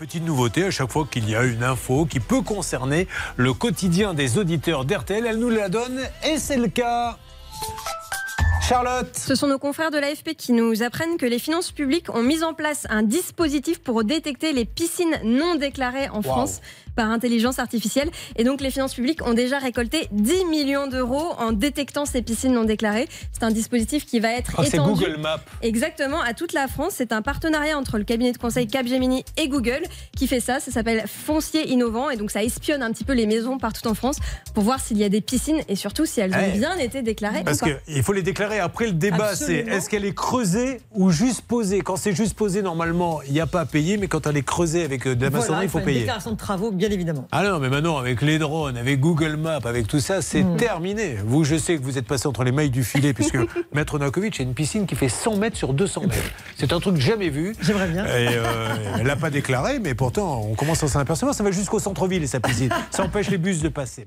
Petite nouveauté, à chaque fois qu'il y a une info qui peut concerner le quotidien des auditeurs d'RTL, elle nous la donne et c'est le cas. Charlotte Ce sont nos confrères de l'AFP qui nous apprennent que les finances publiques ont mis en place un dispositif pour détecter les piscines non déclarées en France par intelligence artificielle. Et donc les finances publiques ont déjà récolté 10 millions d'euros en détectant ces piscines non déclarées. C'est un dispositif qui va être c'est étendu Google Maps. exactement à toute la France. C'est un partenariat entre le cabinet de conseil Capgemini et Google qui fait ça. Ça s'appelle Foncier Innovant et donc ça espionne un petit peu les maisons partout en France pour voir s'il y a des piscines et surtout si elles ont Eh, bien été déclarées. Parce qu'il faut les déclarer. Après, le débat, c'est est-ce qu'elle est creusée ou juste posée? Quand c'est juste posé, normalement, il n'y a pas à payer, mais quand elle est creusée avec euh, de la maçonnerie, Voilà, il faut une payer. déclaration de travaux, bien évidemment. Ah non, mais maintenant, avec les drones, avec Google Maps, avec tout ça, c'est Hmm. terminé. Vous, je sais que vous êtes passé entre les mailles du filet, puisque Maître Nakovic a une piscine qui fait 100 mètres sur 200 mètres. C'est un truc jamais vu. J'aimerais bien. Et euh, elle l'a pas déclaré, mais pourtant, on commence à s'en apercevoir. Ça va jusqu'au centre-ville, sa piscine. Ça empêche les bus de passer.